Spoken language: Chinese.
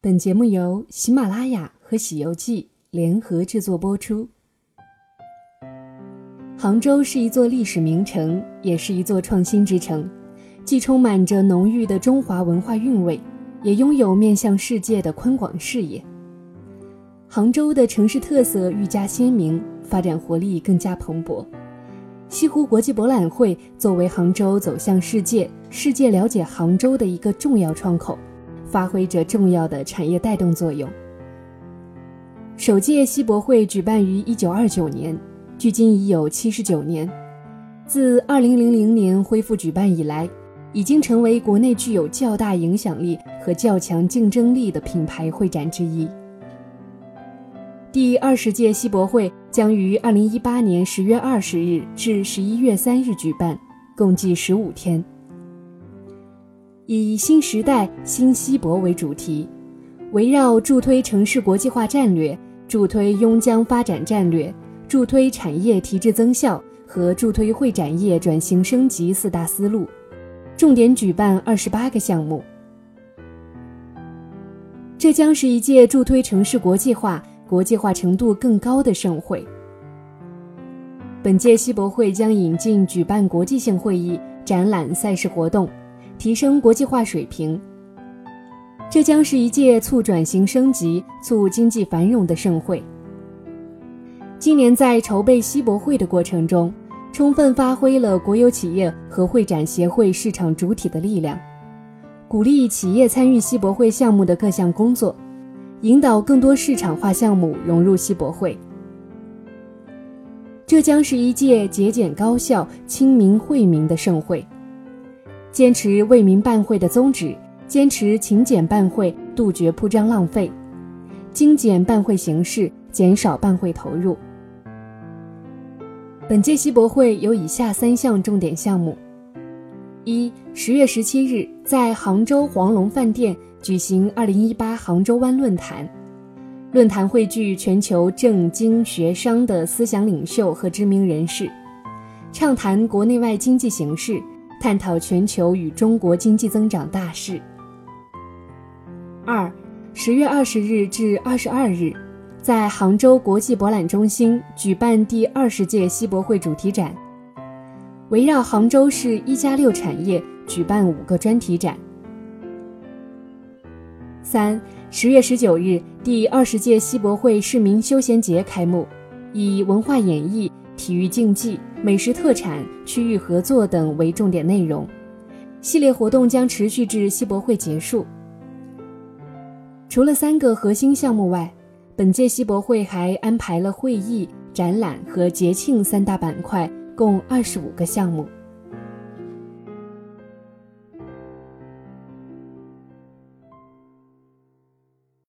本节目由喜马拉雅和《喜游记》联合制作播出。杭州是一座历史名城，也是一座创新之城，既充满着浓郁的中华文化韵味，也拥有面向世界的宽广视野。杭州的城市特色愈加鲜明，发展活力更加蓬勃。西湖国际博览会作为杭州走向世界、世界了解杭州的一个重要窗口，发挥着重要的产业带动作用。首届西博会举办于1929年，距今已有79年。自2000年恢复举办以来，已经成为国内具有较大影响力和较强竞争力的品牌会展之一。第二十届西博会将于二零一八年十月二十日至十一月三日举办，共计十五天。以“新时代新西博”为主题，围绕助推城市国际化战略、助推邕江发展战略、助推产业提质增效和助推会展业转型升级四大思路，重点举办二十八个项目。这将是一届助推城市国际化。国际化程度更高的盛会。本届西博会将引进举办国际性会议、展览、赛事活动，提升国际化水平。这将是一届促转型升级、促经济繁荣的盛会。今年在筹备西博会的过程中，充分发挥了国有企业和会展协会市场主体的力量，鼓励企业参与西博会项目的各项工作。引导更多市场化项目融入西博会，这将是一届节俭高效、亲民惠民的盛会。坚持为民办会的宗旨，坚持勤俭办会，杜绝铺张浪费，精简办会形式，减少办会投入。本届西博会有以下三项重点项目：一、十月十七日在杭州黄龙饭店。举行二零一八杭州湾论坛，论坛汇聚全球政经学商的思想领袖和知名人士，畅谈国内外经济形势，探讨全球与中国经济增长大势。二，十月二十日至二十二日，在杭州国际博览中心举办第二十届西博会主题展，围绕杭州市一加六产业举办五个专题展。三十月十九日，第二十届西博会市民休闲节开幕，以文化演绎、体育竞技、美食特产、区域合作等为重点内容。系列活动将持续至西博会结束。除了三个核心项目外，本届西博会还安排了会议、展览和节庆三大板块，共二十五个项目。